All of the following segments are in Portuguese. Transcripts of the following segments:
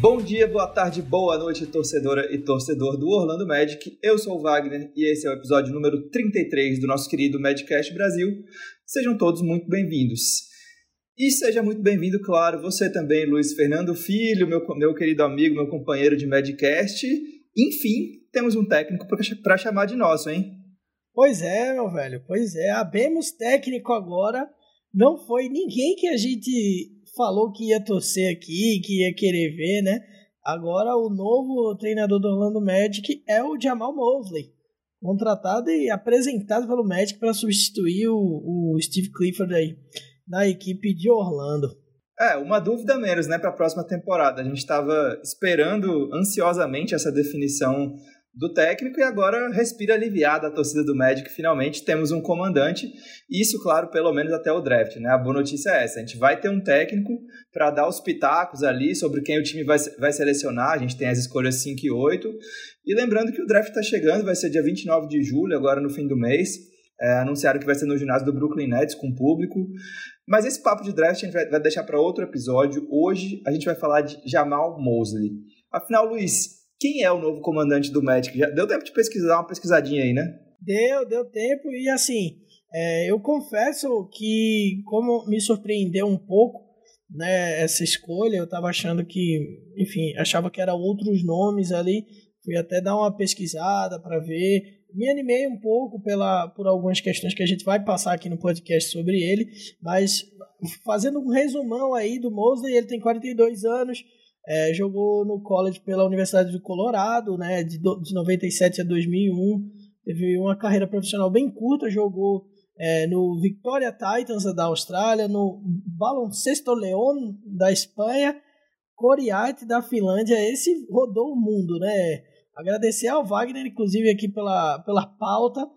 Bom dia, boa tarde, boa noite, torcedora e torcedor do Orlando Magic. Eu sou o Wagner e esse é o episódio número 33 do nosso querido Madcast Brasil. Sejam todos muito bem-vindos. E seja muito bem-vindo, claro, você também, Luiz Fernando Filho, meu, meu querido amigo, meu companheiro de Madcast. Enfim, temos um técnico para chamar de nosso, hein? Pois é, meu velho, pois é. Abemos técnico agora. Não foi ninguém que a gente falou que ia torcer aqui, que ia querer ver, né? Agora o novo treinador do Orlando Magic é o Jamal Mosley, contratado e apresentado pelo Magic para substituir o, o Steve Clifford aí na equipe de Orlando. É, uma dúvida menos, né, para a próxima temporada. A gente estava esperando ansiosamente essa definição do técnico e agora respira aliviada a torcida do Magic. Finalmente temos um comandante. Isso, claro, pelo menos até o draft, né? A boa notícia é essa: a gente vai ter um técnico para dar os pitacos ali sobre quem o time vai, vai selecionar. A gente tem as escolhas 5 e 8. E lembrando que o draft está chegando, vai ser dia 29 de julho, agora no fim do mês. É, anunciaram que vai ser no ginásio do Brooklyn Nets com público. Mas esse papo de draft a gente vai, vai deixar para outro episódio. Hoje a gente vai falar de Jamal Mosley. Afinal, Luiz, quem é o novo comandante do Magic? Já deu tempo de pesquisar, uma pesquisadinha aí, né? Deu, deu tempo. E assim, é, eu confesso que, como me surpreendeu um pouco né, essa escolha, eu estava achando que, enfim, achava que eram outros nomes ali. Fui até dar uma pesquisada para ver. Me animei um pouco pela, por algumas questões que a gente vai passar aqui no podcast sobre ele, mas fazendo um resumão aí do Mosley, ele tem 42 anos, é, jogou no college pela Universidade do Colorado, né, de, do, de 97 a 2001. Teve uma carreira profissional bem curta, jogou é, no Victoria Titans da Austrália, no Baloncesto León da Espanha, Coriate da Finlândia. Esse rodou o mundo, né? Agradecer ao Wagner, inclusive, aqui pela, pela pauta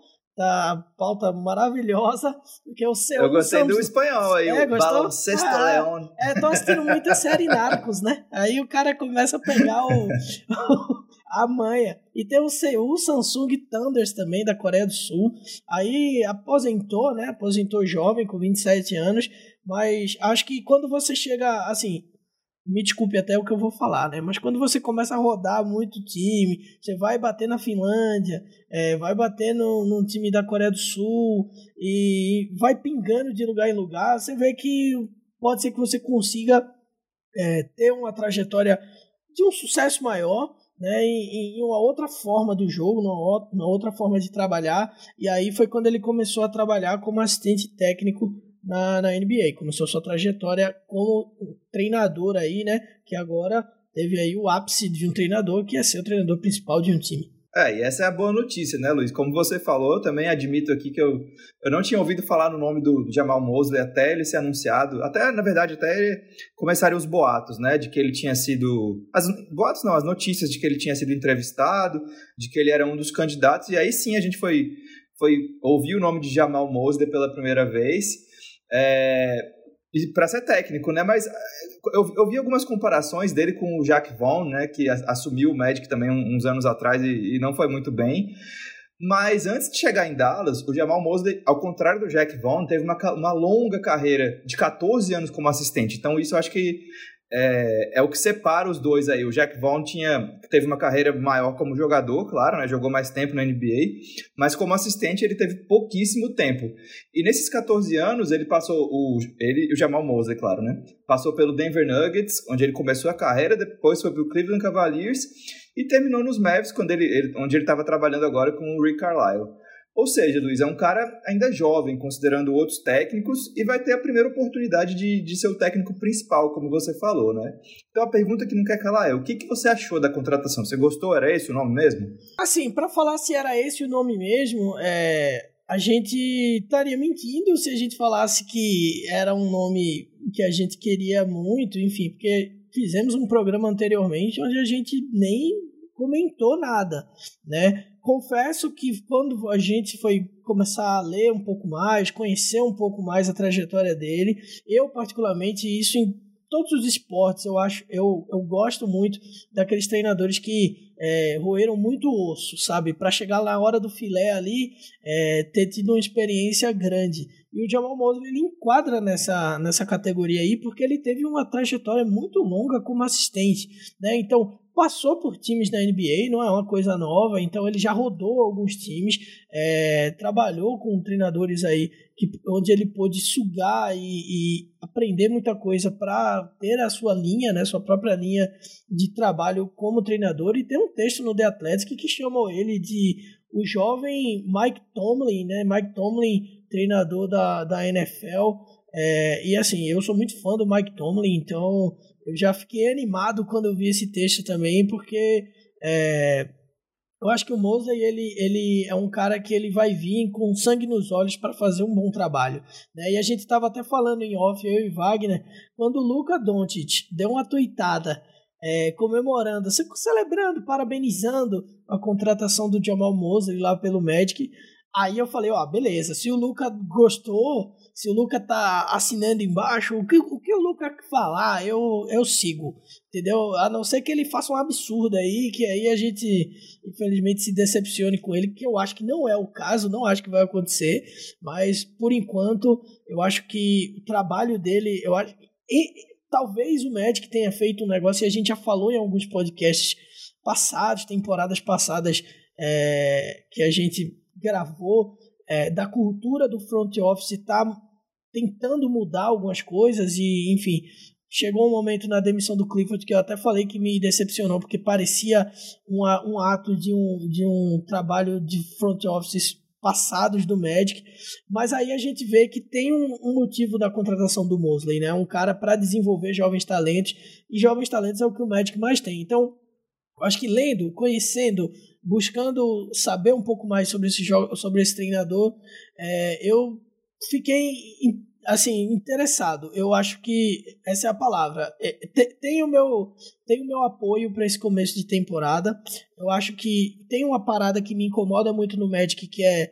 tá pauta maravilhosa, porque o seu... Eu gostei do espanhol aí, é, o? Baloncesto ah, León. É, tô assistindo muita série Narcos, né? Aí o cara começa a pegar o, a manha. E tem o Seul Samsung Thunders também, da Coreia do Sul. Aí aposentou, né? Aposentou jovem, com 27 anos, mas acho que quando você chega, assim, me desculpe até o que eu vou falar, né? Mas quando você começa a rodar muito time, você vai bater na Finlândia, é, vai bater no, no time da Coreia do Sul e vai pingando de lugar em lugar, você vê que pode ser que você consiga é, ter uma trajetória de um sucesso maior, né, em, em, uma outra forma do jogo, numa outra forma de trabalhar. E aí foi quando ele começou a trabalhar como assistente técnico na, na NBA. Começou sua trajetória como treinador aí, né? Que agora teve aí o ápice de um treinador que é ser o treinador principal de um time. É, e essa é a boa notícia, né, Luiz? Como você falou, eu também admito aqui que eu, eu não tinha ouvido falar no nome do, Jamal Mosley até ele ser anunciado. Até, na verdade, até começarem os boatos, né? De que ele tinha sido. As boatos não, as notícias de que ele tinha sido entrevistado, de que ele era um dos candidatos. E aí sim a gente foi, foi ouvir o nome de Jamal Mosley pela primeira vez. É, para ser técnico, né? Mas é, eu, eu, vi algumas comparações dele com o Jack Vaughn, né? Que assumiu o Magic também uns anos atrás e, e, não foi muito bem. Mas antes de chegar em Dallas, o Jamal Mosley, ao contrário do Jack Vaughn, teve uma, uma longa carreira de 14 anos como assistente. Então isso eu acho que é, é, o que separa os dois aí. O Jack Vaughn tinha, teve uma carreira maior como jogador, claro, né? Jogou mais tempo na NBA, mas como assistente ele teve pouquíssimo tempo. E nesses 14 anos ele passou, o, ele o Jamal Mosley, claro, né? Passou pelo Denver Nuggets, onde ele começou a carreira, depois foi pro Cleveland Cavaliers e terminou nos Mavs, quando ele, ele onde ele estava trabalhando agora com o Rick Carlisle. Ou seja, Luiz, é um cara ainda jovem, considerando outros técnicos, e vai ter a primeira oportunidade de, de ser o técnico principal, como você falou, né? Então a pergunta que não quer calar é: o que, que você achou da contratação? Você gostou? Era esse o nome mesmo? Assim, para falar se era esse o nome mesmo, é, a gente estaria mentindo se a gente falasse que era um nome que a gente queria muito, enfim, porque fizemos um programa anteriormente onde a gente nem comentou nada, né? confesso que quando a gente foi começar a ler um pouco mais, conhecer um pouco mais a trajetória dele, eu particularmente isso todos os esportes, eu acho, eu, eu gosto muito daqueles treinadores que é, roeram muito osso, sabe? Para chegar na hora do filé ali, é, ter tido uma experiência grande. E o Jamal Mosley ele enquadra nessa, nessa categoria aí porque ele teve uma trajetória muito longa como assistente, né? Então, passou por times da NBA, não é uma coisa nova, então ele já rodou alguns times, é, trabalhou com treinadores aí que, onde ele pôde sugar e, e aprender muita coisa para ter a sua linha, né, sua própria linha de trabalho como treinador e tem um texto no The Athletic que chamou ele de o jovem Mike Tomlin, né, Mike Tomlin treinador da, da NFL. É, e assim, eu sou muito fã do Mike Tomlin, então eu já fiquei animado quando eu vi esse texto também, porque é, eu acho que o Mosley ele, ele é um cara que ele vai vir com sangue nos olhos para fazer um bom trabalho. Né? E a gente estava até falando em off, eu e Wagner, quando o Luca Doncic deu uma tuitada é, comemorando, celebrando, parabenizando a contratação do Jamal Mosley lá pelo Magic. Aí eu falei, ó, beleza, se o Luca gostou, se o Luca tá assinando embaixo, o que o, que o Luca falar, eu, eu sigo, entendeu? A não ser que ele faça um absurdo aí, que aí a gente, infelizmente, se decepcione com ele, que eu acho que não é o caso, não acho que vai acontecer, mas por enquanto, eu acho que o trabalho dele, eu acho. E, talvez o Magic tenha feito um negócio, e a gente já falou em alguns podcasts passados, temporadas passadas, é, que a gente gravou é, da cultura do front office está tentando mudar algumas coisas e, enfim, chegou um momento na demissão do Clifford que eu até falei que me decepcionou porque parecia uma, um ato de um, de um trabalho de front office passados do Magic, mas aí a gente vê que tem um, um motivo da contratação do Mosley, né? Um cara para desenvolver jovens talentos e jovens talentos é o que o Magic mais tem. Então, acho que lendo, conhecendo buscando saber um pouco mais sobre esse jogo, sobre esse treinador, é, eu fiquei assim interessado. Eu acho que essa é a palavra. É, tem o meu tem o meu apoio para esse começo de temporada. Eu acho que tem uma parada que me incomoda muito no Magic que é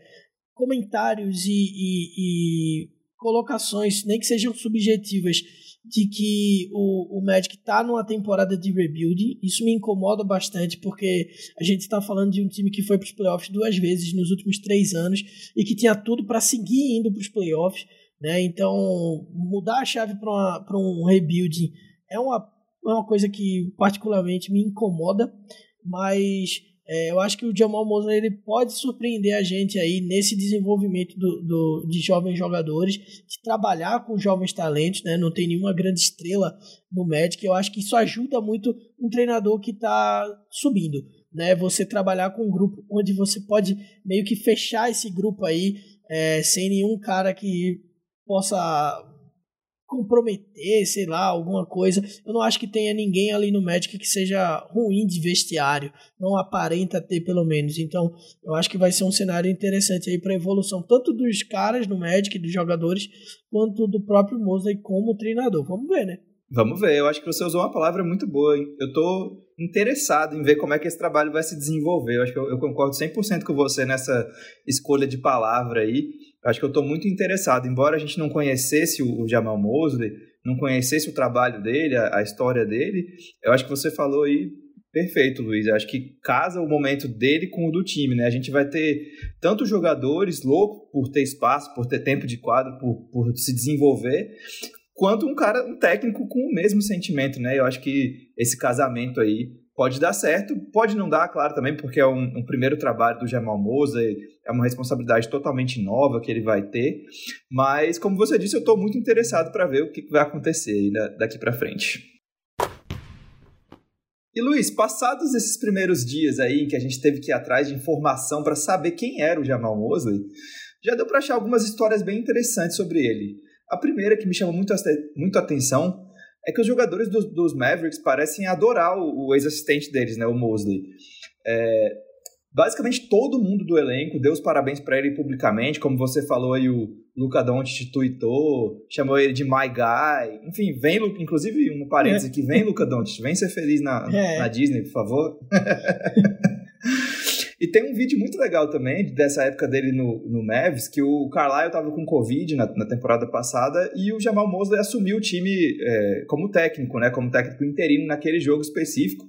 comentários e, e, e colocações, nem que sejam subjetivas de que o, o Magic está numa temporada de rebuild. Isso me incomoda bastante, porque a gente está falando de um time que foi para os playoffs duas vezes nos últimos três anos e que tinha tudo para seguir indo para os playoffs. Né? Então, mudar a chave para um rebuild é uma, é uma coisa que particularmente me incomoda, mas é, eu acho que o Jamal Mosley ele pode surpreender a gente aí nesse desenvolvimento do, do, de jovens jogadores, de trabalhar com jovens talentos, né? Não tem nenhuma grande estrela no Magic. Eu acho que isso ajuda muito um treinador que está subindo, né? Você trabalhar com um grupo onde você pode meio que fechar esse grupo aí é, sem nenhum cara que possa comprometer, sei lá, alguma coisa. Eu não acho que tenha ninguém ali no Magic que seja ruim de vestiário, não aparenta ter pelo menos. Então, eu acho que vai ser um cenário interessante aí para evolução tanto dos caras no Magic, dos jogadores, quanto do próprio Mosley como treinador. Vamos ver, né? Vamos ver, eu acho que você usou uma palavra muito boa. Hein? Eu estou interessado em ver como é que esse trabalho vai se desenvolver. Eu acho que eu, eu concordo 100% com você nessa escolha de palavra aí. Acho que eu estou muito interessado, embora a gente não conhecesse o, Jamal Mosley, não conhecesse o trabalho dele, a, a história dele, eu acho que você falou aí Perfeito, Luiz. Eu acho que casa o momento dele com o do time, né? A gente vai ter tanto jogadores loucos por ter espaço, por ter tempo de quadro, por, por se desenvolver, quanto um cara, um técnico com o mesmo sentimento, né? Eu acho que esse casamento aí pode dar certo, pode não dar, claro, também, porque é um, um primeiro trabalho do Jamal Moser, é uma responsabilidade totalmente nova que ele vai ter, mas, como você disse, eu estou muito interessado para ver o que vai acontecer daqui para frente. E Luiz, passados esses primeiros dias aí que a gente teve que ir atrás de informação para saber quem era o Jamal Mosley, já deu para achar algumas histórias bem interessantes sobre ele. A primeira que me chamou muito, muito atenção é que os jogadores dos, dos Mavericks parecem adorar o, o ex-assistente deles, né, o Mosley. É, basicamente todo mundo do elenco deu os parabéns para ele publicamente, como você falou aí, o Luca Doncic tweetou, chamou ele de my guy, enfim, vem, inclusive um parênteses aqui, vem Luca Doncic, vem ser feliz na, é. na Disney, por favor. E tem um vídeo muito legal também, dessa época dele no, no Mavis, que o Carlisle tava com Covid na, na temporada passada e o Jamal Mosley assumiu o time é, como técnico, né? Como técnico interino naquele jogo específico.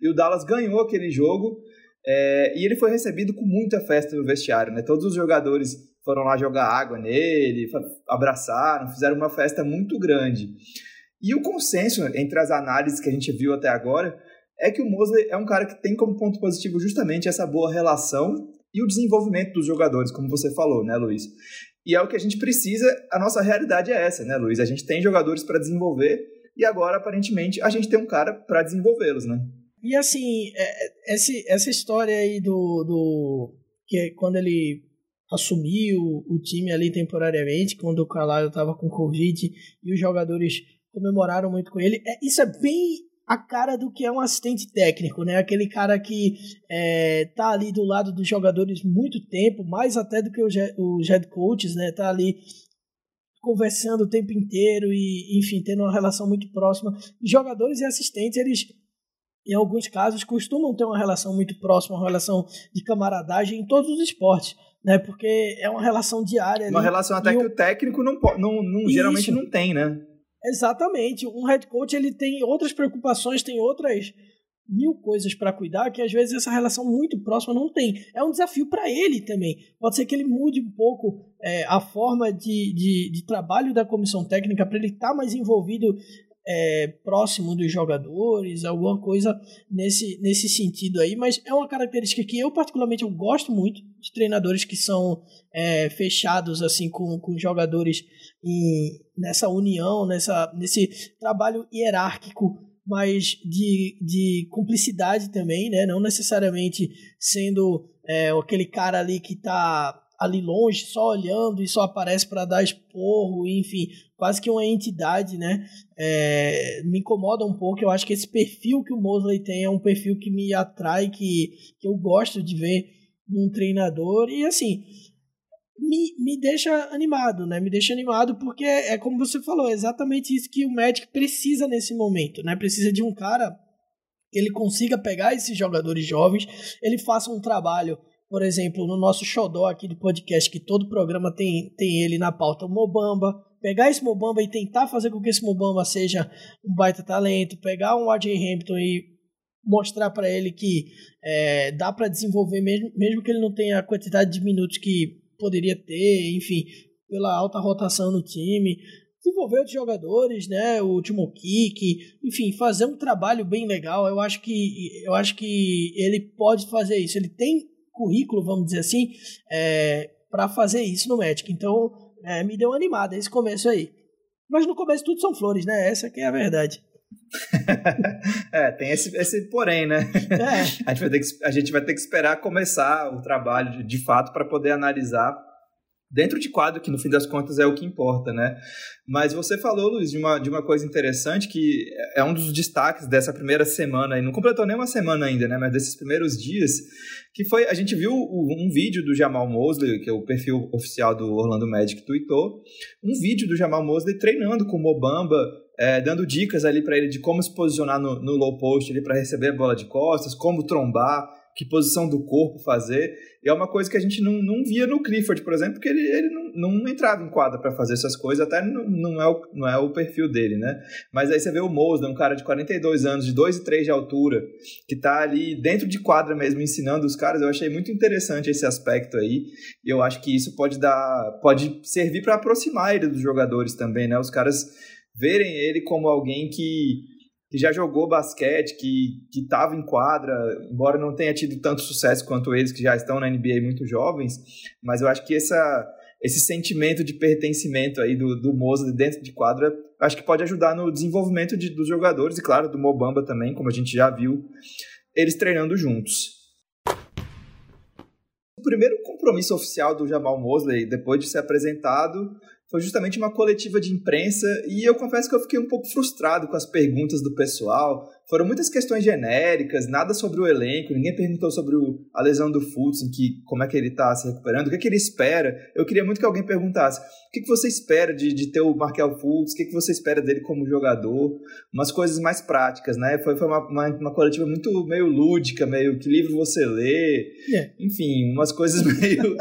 E o Dallas ganhou aquele jogo é, e ele foi recebido com muita festa no vestiário, né? Todos os jogadores foram lá jogar água nele, abraçaram, fizeram uma festa muito grande. E o consenso entre as análises que a gente viu até agora é que o Mosley é um cara que tem como ponto positivo justamente essa boa relação e o desenvolvimento dos jogadores, como você falou, né, Luiz? E é o que a gente precisa, a nossa realidade é essa, né, Luiz? A gente tem jogadores para desenvolver e agora, aparentemente, a gente tem um cara para desenvolvê-los, né? E assim, é, é, essa história aí do, do. que quando ele assumiu o time ali temporariamente, quando o Carvalho estava com Covid e os jogadores comemoraram muito com ele. É, isso é bem a cara do que é um assistente técnico, né? Aquele cara que é, tá ali do lado dos jogadores muito tempo, mais até do que os, head coaches, né? Tá ali conversando o tempo inteiro e, enfim, tendo uma relação muito próxima. Jogadores e assistentes, eles, em alguns casos, costumam ter uma relação muito próxima, uma relação de camaradagem em todos os esportes. Né, porque é uma relação diária. Uma ali, relação até que o, o técnico não, não, não geralmente não tem, né? Exatamente. Um head coach ele tem outras preocupações, tem outras mil coisas para cuidar que às vezes essa relação muito próxima não tem. É um desafio para ele também. Pode ser que ele mude um pouco é, a forma de, de, de, trabalho da comissão técnica para ele estar tá mais envolvido é, próximo dos jogadores, alguma coisa nesse, nesse sentido aí, mas é uma característica que eu particularmente eu gosto muito de treinadores que são é, fechados assim com, com jogadores nessa união, nessa, nesse trabalho hierárquico mas de, de cumplicidade também, né? Não necessariamente sendo é, aquele cara ali que está ali longe, só olhando e só aparece para dar esporro, enfim, quase que uma entidade, né? É, me incomoda um pouco. Eu acho que esse perfil que o Mosley tem é um perfil que me atrai, que, que eu gosto de ver num treinador. E assim, me, me deixa animado, né? Me deixa animado porque é como você falou, é exatamente isso que o Magic precisa nesse momento, né? Precisa de um cara que ele consiga pegar esses jogadores jovens, ele faça um trabalho por exemplo, no nosso xodó aqui do podcast, que todo programa tem, tem ele na pauta, o Mobamba, pegar esse Mobamba e tentar fazer com que esse Mobamba seja um baita talento, pegar um RJ Hampton e mostrar para ele que é, dá para desenvolver mesmo, mesmo que ele não tenha a quantidade de minutos que poderia ter, enfim, pela alta rotação no time, desenvolver outros jogadores, né, o último kick, enfim, fazer um trabalho bem legal. Eu acho que eu acho que ele pode fazer isso. Ele tem currículo, vamos dizer assim, é, para fazer isso no Magic. Então, é, me deu animada esse começo aí. Mas no começo tudo são flores, né? Essa que é a verdade. é, tem esse, esse porém, né? É. A, gente vai ter que, a gente vai ter que esperar começar o trabalho de, fato para poder analisar dentro de quadro, que no fim das contas é o que importa, né? Mas você falou, Luiz, de uma, de uma coisa interessante que é um dos destaques dessa primeira semana, e não completou nem uma semana ainda, né? Mas desses primeiros dias, que foi, a gente viu um vídeo do Jamal Mosley, que é o perfil oficial do Orlando Magic tweetou, um vídeo do Jamal Mosley treinando com o Mobamba, é, dando dicas ali para ele de como se posicionar no, no low post para receber a bola de costas, como trombar, que posição do corpo fazer. E é uma coisa que a gente não, não via no Clifford, por exemplo, porque ele, ele não, não entrava em quadra para fazer essas coisas, até não, não, é o, não é o perfil dele, né? Mas aí você vê o Mosley, um cara de 42 anos, de 2 e 3 de altura, que tá ali dentro de quadra mesmo ensinando os caras. Eu achei muito interessante esse aspecto aí. E eu acho que isso pode dar, pode servir para aproximar ele dos jogadores também, né? Os caras verem ele como alguém que que já jogou basquete, que estava em quadra, embora não tenha tido tanto sucesso quanto eles que já estão na NBA muito jovens, mas eu acho que essa, esse sentimento de pertencimento aí do, do Moza dentro de quadra, acho que pode ajudar no desenvolvimento de, dos jogadores e, claro, do Mobamba também, como a gente já viu, eles treinando juntos. O primeiro compromisso oficial do Jamal Mosley, depois de ser apresentado, foi justamente uma coletiva de imprensa e eu confesso que eu fiquei um pouco frustrado com as perguntas do pessoal, foram muitas questões genéricas, nada sobre o elenco, ninguém perguntou sobre o, a lesão do Fultz, em que, como é que ele está se recuperando, o que, é que ele espera. Eu queria muito que alguém perguntasse o que, que você espera de, de ter o Markel Fultz, o que, que você espera dele como jogador, umas coisas mais práticas, né? Foi, foi uma, uma, uma coletiva muito meio lúdica, meio que livro você lê, yeah. É. enfim, umas coisas meio,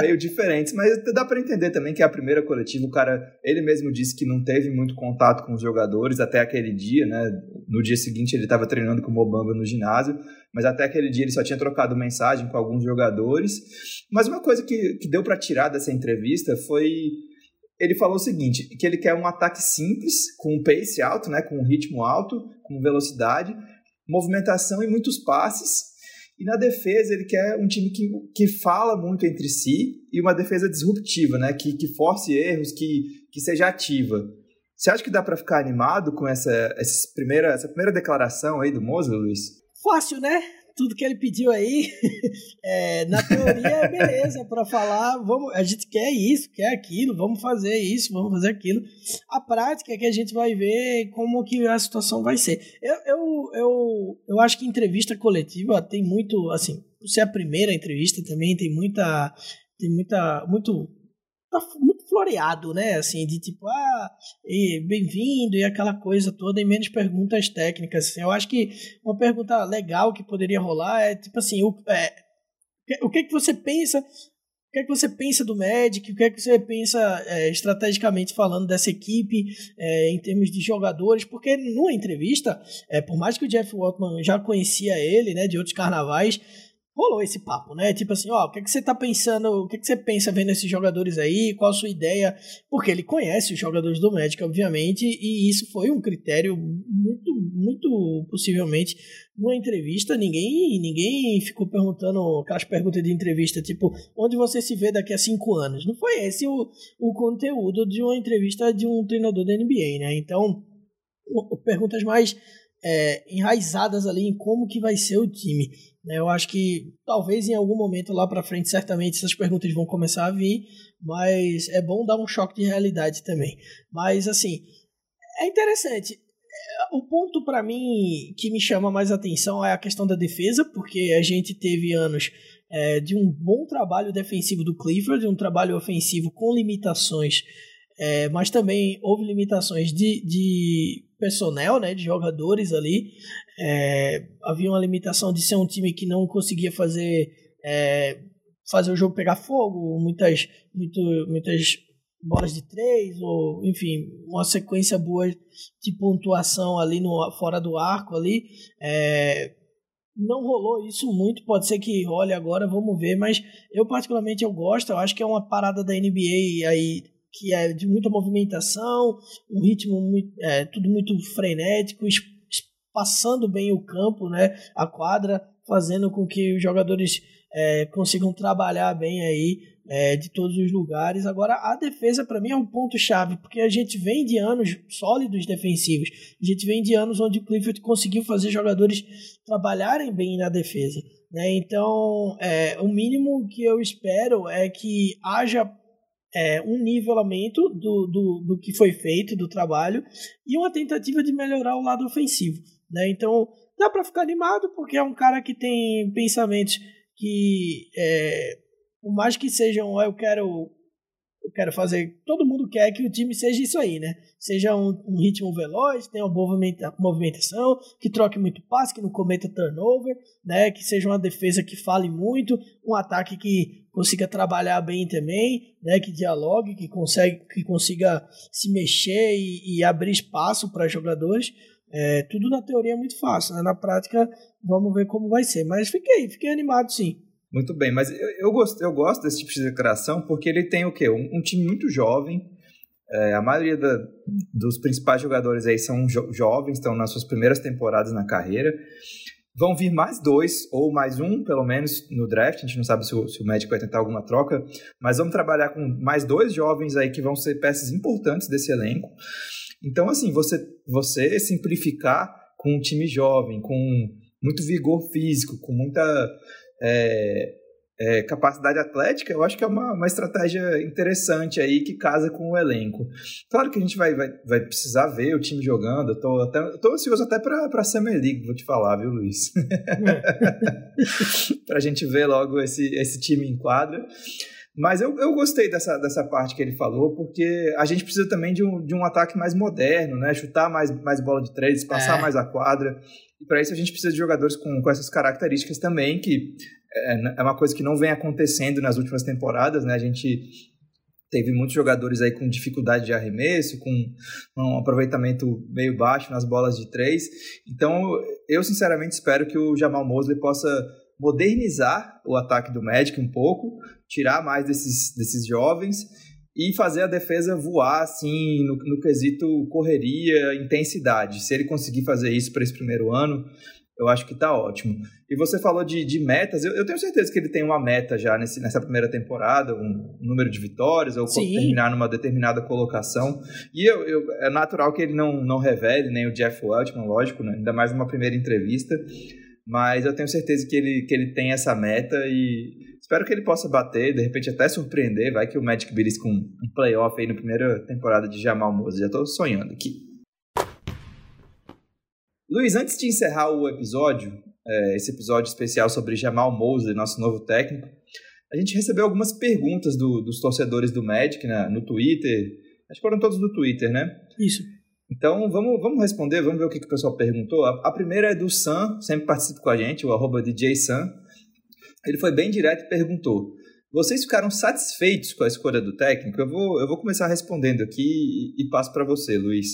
meio diferentes, mas dá para entender também que é a primeira coletiva, o cara, ele mesmo disse que não teve muito contato com os jogadores até aquele dia, né? No dia seguinte ele estava treinando com o Mobamba no ginásio, mas até aquele dia ele só tinha trocado mensagem com alguns jogadores. Mas uma coisa que, que deu para tirar dessa entrevista foi ele falou o seguinte, que ele quer um ataque simples, com um pace alto, né, com um ritmo alto, com velocidade, movimentação e muitos passes. E na defesa ele quer um time que, que fala muito entre si e uma defesa disruptiva, né, que, que force erros, que, que seja ativa. Você acha que dá para ficar animado com essa, essa, primeira, essa primeira declaração aí do Mosley, Luiz? Fácil, né? Tudo que ele pediu aí, é, na teoria, beleza, para falar, vamos, a gente quer isso, quer aquilo, vamos fazer isso, vamos fazer aquilo. A prática é que a gente vai ver como que a situação vai ser. Eu, eu, eu, eu acho que entrevista coletiva tem muito, assim, por ser a primeira entrevista também, tem muita, tem muita, muito tá muito floreado, né? Assim, de tipo, ah, bem-vindo e aquela coisa toda, e menos perguntas técnicas. Assim. Eu acho que uma pergunta legal que poderia rolar é tipo assim, o, é, o que, que você pensa? O que, é que você pensa do Magic? O que é que você pensa é, estrategicamente falando dessa equipe é, em termos de jogadores? Porque numa entrevista, é, por mais que o Jeff Waltman já conhecia ele, né, de outros carnavais, rolou esse papo, né? Tipo assim, ó, o que, é que você tá pensando, o que, é que você pensa vendo esses jogadores aí, qual a sua ideia? Porque ele conhece os jogadores do Magic, obviamente, e isso foi um critério muito, muito possivelmente numa entrevista, ninguém, ninguém ficou perguntando aquelas perguntas de entrevista, tipo, onde você se vê daqui a cinco anos? Não foi esse o, o conteúdo de uma entrevista de um treinador da NBA, né? Então, perguntas mais é, enraizadas ali em como que vai ser o time. Né? Eu acho que talvez em algum momento lá para frente, certamente essas perguntas vão começar a vir, mas é bom dar um choque de realidade também. Mas assim, é interessante. É, o ponto para mim que me chama mais atenção é a questão da defesa, porque a gente teve anos é, de um bom trabalho defensivo do Clifford, um trabalho ofensivo com limitações, é, mas também houve limitações de, de personnel, né, de jogadores ali. É, havia uma limitação de ser um time que não conseguia fazer é, fazer o jogo pegar fogo, muitas, muito, muitas bolas de três, ou enfim, uma sequência boa de pontuação ali no, fora do arco ali. É, não rolou isso muito, pode ser que role agora, vamos ver, mas eu particularmente eu gosto, eu acho que é uma parada da NBA aí que é de muita movimentação, um ritmo muito, é, tudo muito frenético, passando bem o campo, né, a quadra, fazendo com que os jogadores é, consigam trabalhar bem aí é, de todos os lugares. Agora, a defesa para mim é um ponto chave, porque a gente vem de anos sólidos defensivos, a gente vem de anos onde o Clifford conseguiu fazer jogadores trabalharem bem na defesa. Né? Então, é, o mínimo que eu espero é que haja é, um nivelamento do, do, do que foi feito, do trabalho, e uma tentativa de melhorar o lado ofensivo. Né? Então, dá para ficar animado, porque é um cara que tem pensamentos que, é, por mais que sejam, eu quero eu quero fazer. Todo mundo quer que o time seja isso aí, né? Seja um, um ritmo veloz, tenha uma boa movimentação, que troque muito passe, que não cometa turnover, né? Que seja uma defesa que fale muito, um ataque que consiga trabalhar bem também, né? Que dialogue, que, consegue, que consiga se mexer e, e abrir espaço para jogadores. É, tudo na teoria é muito fácil, né? Na prática, vamos ver como vai ser. Mas fiquei, fiquei animado sim. Muito bem, mas eu, eu, gosto, eu gosto desse tipo de declaração porque ele tem o quê? Um, um time muito jovem. É, a maioria da, dos principais jogadores aí são jo jovens, estão nas suas primeiras temporadas na carreira. Vão vir mais dois, ou mais um, pelo menos, no draft. A gente não sabe se o, se o médico vai tentar alguma troca, mas vamos trabalhar com mais dois jovens aí que vão ser peças importantes desse elenco. Então, assim, você, você simplificar com um time jovem, com muito vigor físico, com muita é, é, capacidade atlética, eu acho que é uma, uma estratégia interessante aí que casa com o elenco. Claro que a gente vai, vai, vai precisar ver o time jogando, eu tô, até, eu tô ansioso até para a Summer League, vou te falar, viu, Luiz? para a gente ver logo esse, esse time em quadra. Mas eu, eu gostei dessa, dessa parte que ele falou, porque a gente precisa também de um, de um ataque mais moderno, né? Chutar mais, mais bola de três, passar é. mais a quadra. E para isso a gente precisa de jogadores com, com essas características também, que é, é uma coisa que não vem acontecendo nas últimas temporadas, né? A gente teve muitos jogadores aí com dificuldade de arremesso, com um aproveitamento meio baixo nas bolas de três. Então, eu sinceramente espero que o Jamal Mosley possa modernizar o ataque do Magic um pouco, tirar mais desses, desses jovens e fazer a defesa voar assim no, no quesito correria, intensidade. Se ele conseguir fazer isso para esse primeiro ano, eu acho que está ótimo. E você falou de, de metas, eu, eu, tenho certeza que ele tem uma meta já nesse, nessa primeira temporada, um número de vitórias, ou Sim. terminar numa determinada colocação. E eu, eu, é natural que ele não, não revele, nem o Jeff Weltman, lógico, né? ainda mais numa primeira entrevista. Mas eu tenho certeza que ele, que ele tem essa meta e espero que ele possa bater, de repente até surpreender. Vai que o Magic belisca um, um playoff aí na primeira temporada de Jamal Moses. Já estou sonhando aqui. Luiz, antes de encerrar o episódio, é, esse episódio especial sobre Jamal Mosley, nosso novo técnico, a gente recebeu algumas perguntas do, dos torcedores do Magic né, no Twitter. Acho que foram todos do Twitter, né? Isso. Então, vamos, vamos responder, vamos ver o que, que o pessoal perguntou. A, a primeira é do Sam, sempre participa com a gente, o arroba DJ Sam. Ele foi bem direto e perguntou: Vocês ficaram satisfeitos com a escolha do técnico? Eu vou, eu vou começar respondendo aqui e, e passo para você, Luiz.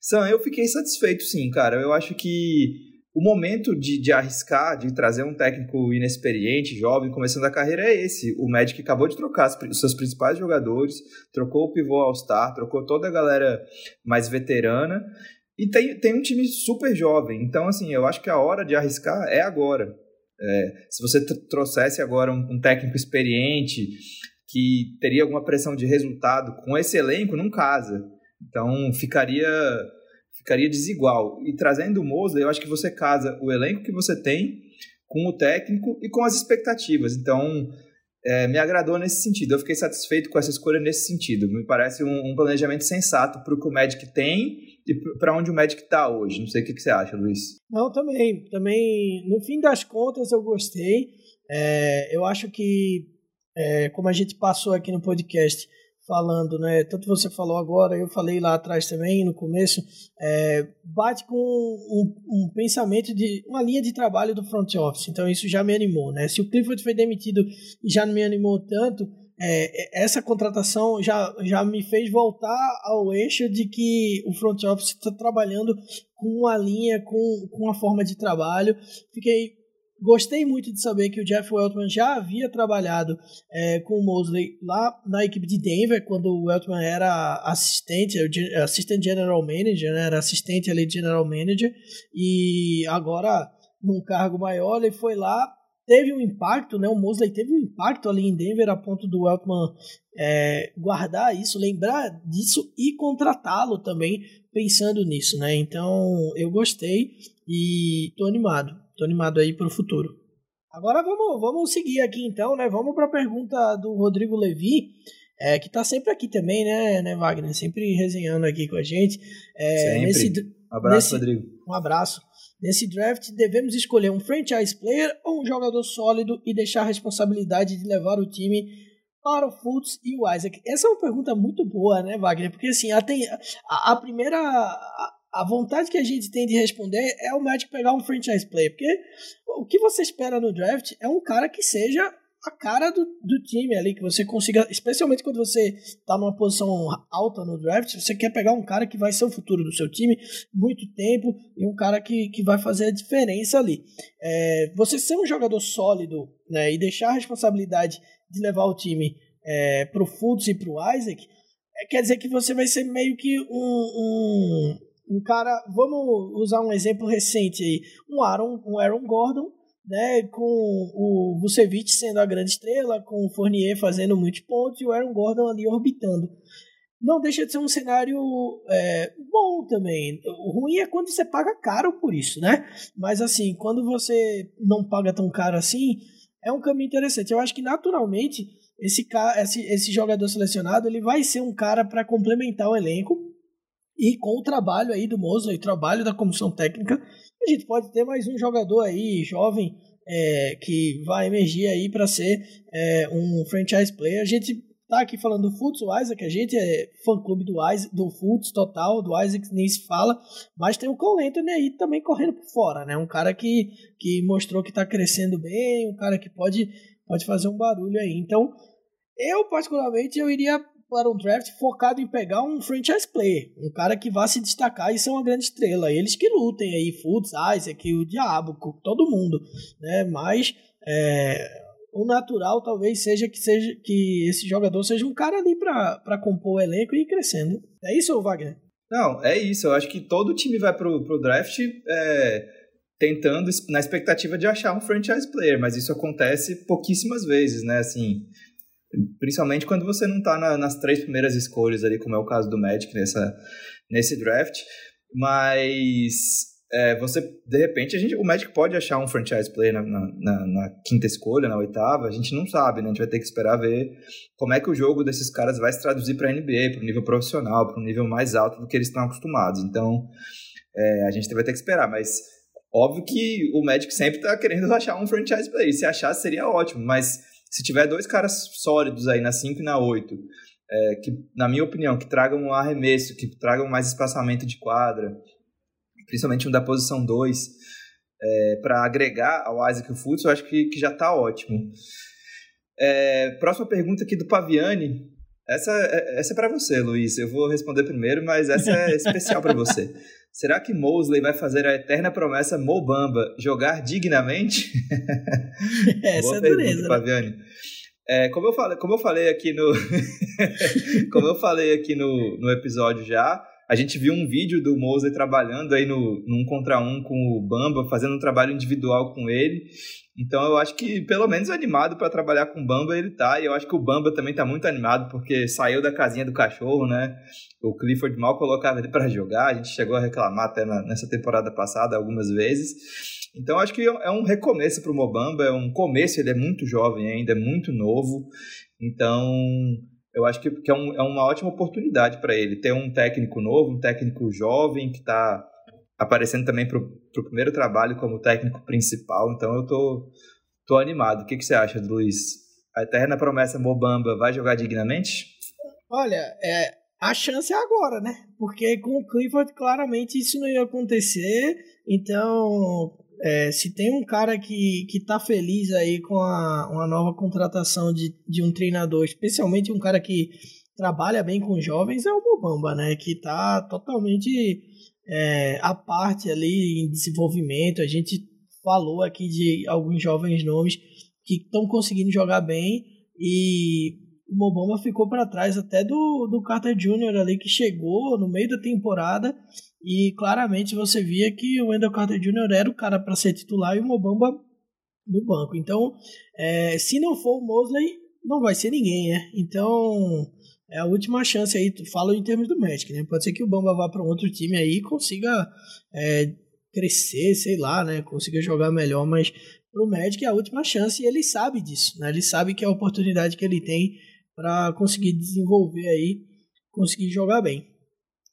Sam, eu fiquei satisfeito sim, cara. Eu acho que o momento de, de arriscar, de trazer um técnico inexperiente, jovem, começando a carreira é esse. O Magic acabou de trocar os seus principais jogadores, trocou o pivô All-Star, trocou toda a galera mais veterana e tem, tem um time super jovem. Então, assim, eu acho que a hora de arriscar é agora. É, se você trouxesse agora um, um técnico experiente que teria alguma pressão de resultado com esse elenco, não casa. Então ficaria ficaria desigual. E trazendo o Mosley, eu acho que você casa o elenco que você tem com o técnico e com as expectativas. Então é, me agradou nesse sentido. Eu fiquei satisfeito com essa escolha nesse sentido. Me parece um, um planejamento sensato para o que o Magic tem e para onde o Magic está hoje. Não sei o que, que, você acha, Luiz. Não, também. Também, no fim das contas, eu gostei. É, eu acho que, é, como a gente passou aqui no podcast, falando, né? Tanto você falou agora, eu falei lá atrás também, no começo, é, bate com um, um, pensamento de uma linha de trabalho do front office. Então isso já me animou, né? Se o Clifford foi demitido e já não me animou tanto, é, essa contratação já, já me fez voltar ao eixo de que o front office está trabalhando com uma linha, com, com uma forma de trabalho. Fiquei Gostei muito de saber que o Jeff Weltman já havia trabalhado é, com o Mosley lá na equipe de Denver, quando o Weltman era assistente, assistant general manager, né, era assistente ali general manager, e agora num cargo maior ele foi lá, teve um impacto, né, o Mosley teve um impacto ali em Denver a ponto do Weltman é, guardar isso, lembrar disso e contratá-lo também pensando nisso, né, então eu gostei e tô animado. Tô animado aí pro futuro. Agora vamos, vamos seguir aqui então, né? Vamos para a pergunta do Rodrigo Levi, é, que tá sempre aqui também, né, né, Wagner? Sempre resenhando aqui com a gente. É, sempre. Nesse, um abraço, nesse, Rodrigo. Um abraço. Nesse draft, devemos escolher um franchise player ou um jogador sólido e deixar a responsabilidade de levar o time para o Fultz e o Isaac? Essa é uma pergunta muito boa, né, Wagner? Porque assim, a, tem, a, a primeira. A, a vontade que a gente tem de responder é o Magic pegar um franchise player, porque o que você espera no draft é um cara que seja a cara do, do time ali, que você consiga, especialmente quando você está numa posição alta no draft, você quer pegar um cara que vai ser o futuro do seu time muito tempo e um cara que, que vai fazer a diferença ali. É, você ser um jogador sólido né, e deixar a responsabilidade de levar o time é, pro Fultz e pro Isaac, é, quer dizer que você vai ser meio que um, um um cara, vamos usar um exemplo recente aí, um Aaron, um Aaron Gordon, né, com o Vucevic sendo a grande estrela, com o Fournier fazendo muitos pontos e o Aaron Gordon ali orbitando. Não deixa de ser um cenário é, bom também. O ruim é quando você paga caro por isso, né? Mas assim, quando você não paga tão caro assim, é um caminho interessante. Eu acho que naturalmente esse, esse, esse jogador selecionado ele vai ser um cara para complementar o elenco e com o trabalho aí do Moza e trabalho da comissão técnica, a gente pode ter mais um jogador aí jovem é, que vai emergir aí para ser é, um franchise player. A gente tá aqui falando do Futs, o Isaac, a gente é fã-clube do, Isaac, do Futs total, do Isaac nem se fala, mas tem o Cole Anthony aí também correndo por fora, né? Um cara que, que mostrou que tá crescendo bem, um cara que pode, pode fazer um barulho aí. Então, eu particularmente, eu iria para um draft focado em pegar um franchise player, um cara que vá se destacar e ser uma grande estrela. Eles que lutem aí, Futs, Isaac, o Diabo, todo mundo, né? Mas é, o natural talvez seja que seja que esse jogador seja um cara ali para compor o elenco e ir crescendo. É isso, Wagner? Não, é isso. Eu acho que todo time vai pro, pro draft é, tentando, na expectativa de achar um franchise player, mas isso acontece pouquíssimas vezes, né? Assim, principalmente quando você não tá na, nas três primeiras escolhas ali, como é o caso do Magic nessa, nesse draft. Mas é, você, de repente, a gente, o Magic pode achar um franchise player na, na, na, quinta escolha, na oitava, a gente não sabe, né? A gente vai ter que esperar ver como é que o jogo desses caras vai se traduzir para a NBA, para o nível profissional, para um nível mais alto do que eles estão acostumados. Então, é, a gente vai ter que esperar, mas óbvio que o Magic sempre está querendo achar um franchise player. Se achar, seria ótimo, mas se tiver dois caras sólidos aí na 5 e na 8, é, que, na minha opinião, que tragam um arremesso, que tragam mais espaçamento de quadra, principalmente um da posição 2, é, para agregar ao Isaac o Futs, eu acho que, que já está ótimo. É, próxima pergunta aqui do Paviani. Essa, é, essa é para você, Luiz. Eu vou responder primeiro, mas essa é especial para você. Será que Mosley vai fazer a eterna promessa Mobamba jogar dignamente? Essa Boa é pergunta, dureza, né? É, como, eu falei, como eu falei aqui no como eu falei aqui no, no episódio já, a gente viu um vídeo do Moser trabalhando aí no, num contra um com o Bamba, fazendo um trabalho individual com ele. Então eu acho que pelo menos animado para trabalhar com o Bamba ele tá. E eu acho que o Bamba também tá muito animado porque saiu da casinha do cachorro, né? O Clifford mal colocava ele para jogar. A gente chegou a reclamar até na, nessa temporada passada algumas vezes. Então acho que é um recomeço para o Mobamba, é um começo, ele é muito jovem ainda, é muito novo. Então eu acho que, que é, um, é uma ótima oportunidade para ele ter um técnico novo, um técnico jovem que está aparecendo também para o primeiro trabalho como técnico principal. Então eu tô, tô animado. O que, que você acha, Luiz? A eterna promessa Mobamba vai jogar dignamente? Olha, é, a chance é agora, né? Porque com o Clifford claramente isso não ia acontecer. Então é, se tem um cara que, que tá feliz aí com a, uma nova contratação de, de um treinador, especialmente um cara que trabalha bem com jovens, é o Mobamba, né? Que tá totalmente é, à parte ali em desenvolvimento. A gente falou aqui de alguns jovens nomes que estão conseguindo jogar bem e o Mobamba ficou para trás até do, do Carter Jr. ali que chegou no meio da temporada e claramente você via que o Wendell Carter Jr. era o cara para ser titular e o Mobamba no banco. Então, é, se não for o Mosley, não vai ser ninguém, né? Então, é a última chance aí. Tu fala em termos do Magic, né? Pode ser que o Bamba vá para um outro time aí e consiga é, crescer, sei lá, né? Consiga jogar melhor, mas pro Magic é a última chance e ele sabe disso, né? Ele sabe que é a oportunidade que ele tem para conseguir desenvolver aí, conseguir jogar bem.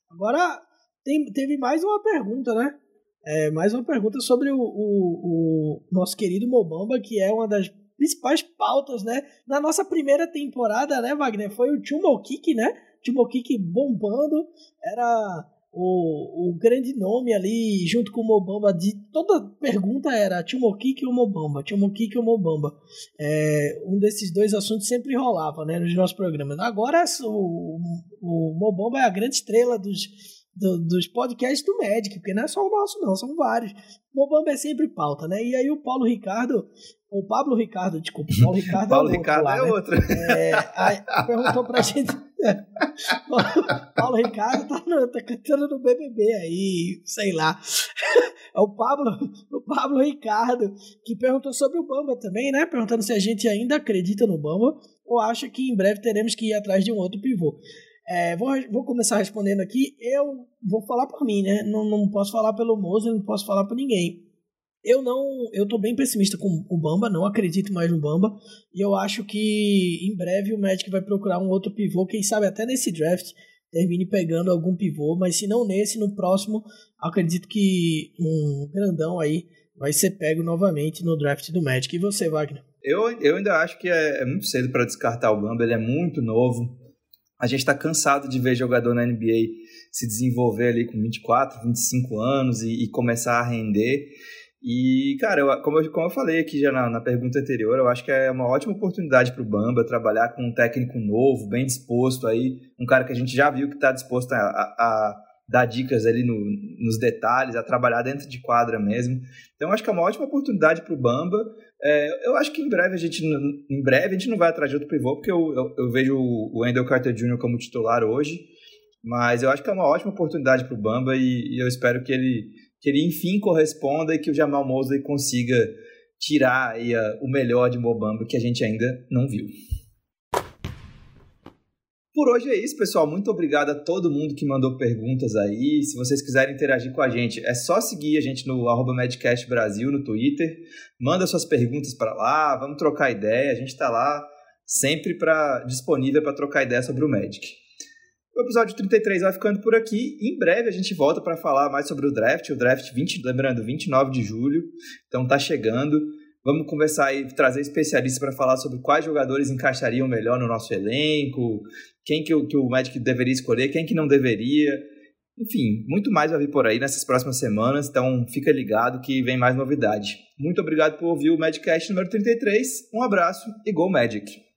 Agora, tem, teve mais uma pergunta, né? É, mais uma pergunta sobre o, o, o, nosso querido Mobamba, que é uma das principais pautas, né? Na nossa primeira temporada, né, Wagner? Foi o Chumokik, né? Chumokik bombando, era o, o grande nome ali, junto com o Mobamba, de toda pergunta era Chumokik ou Mobamba, Chumokik ou Mobamba. É, um desses dois assuntos sempre rolava, né, nos nossos programas. Agora o, o Mobamba é a grande estrela dos do, dos podcasts do Magic, porque não é só o nosso, não, são vários. Mobamba é sempre pauta, né? E aí o Paulo Ricardo, o Pablo Ricardo, desculpa, o Paulo Ricardo Paulo é Ricardo lá, é né? outro. É, aí, perguntou pra gente. Paulo Ricardo tá, no, tá cantando no BBB aí, sei lá. É o Pablo, o Pablo Ricardo, que perguntou sobre o Bamba também, né? Perguntando se a gente ainda acredita no Bamba ou acha que em breve teremos que ir atrás de um outro pivô. É, vou, vou começar respondendo aqui. Eu vou falar por mim, né? Não, não posso falar pelo Moser, não posso falar por ninguém. Eu não, eu tô bem pessimista com o Bamba, não acredito mais no Bamba, e eu acho que em breve o Magic vai procurar um outro pivô, quem sabe até nesse draft termine pegando algum pivô, mas se não nesse, no próximo, acredito que um grandão aí vai ser pego novamente no draft do Magic. E você, Wagner? Eu, eu ainda acho que é, é muito cedo para descartar o Bamba, ele é muito novo. A gente está cansado de ver jogador na NBA se desenvolver ali com 24, 25 anos e, e começar a render. E, cara, eu, como, eu, como eu falei aqui já na, na pergunta anterior, eu acho que é uma ótima oportunidade para o Bamba trabalhar com um técnico novo, bem disposto aí, um cara que a gente já viu que está disposto a, a, a, dar dicas ali no, nos detalhes, a trabalhar dentro de quadra mesmo. Então, acho que é uma ótima oportunidade para o Bamba. É, eu acho que em breve a gente em breve a gente não vai atrás de outro pivô, porque eu, eu, eu vejo o Wendell Carter Jr. como titular hoje. Mas eu acho que é uma ótima oportunidade para o Bamba e, e eu espero que ele que ele enfim corresponda e que o Jamal Mosley consiga tirar a, o melhor de Mobamba que a gente ainda não viu. Por hoje é isso, pessoal. Muito obrigado a todo mundo que mandou perguntas aí. Se vocês quiserem interagir com a gente, é só seguir a gente no Medcast Brasil no Twitter. Manda suas perguntas para lá, vamos trocar ideia. A gente está lá sempre pra, disponível para trocar ideia sobre o Magic. O episódio 33 vai ficando por aqui. Em breve a gente volta para falar mais sobre o draft. O draft 20, lembrando, 29 de julho. Então tá chegando. Vamos conversar e trazer especialistas para falar sobre quais jogadores encaixariam melhor no nosso elenco, quem que o, que o Magic deveria escolher, quem que não deveria. Enfim, muito mais vai vir por aí nessas próximas semanas, então fica ligado que vem mais novidade. Muito obrigado por ouvir o Magicast número 33. Um abraço e Go Magic!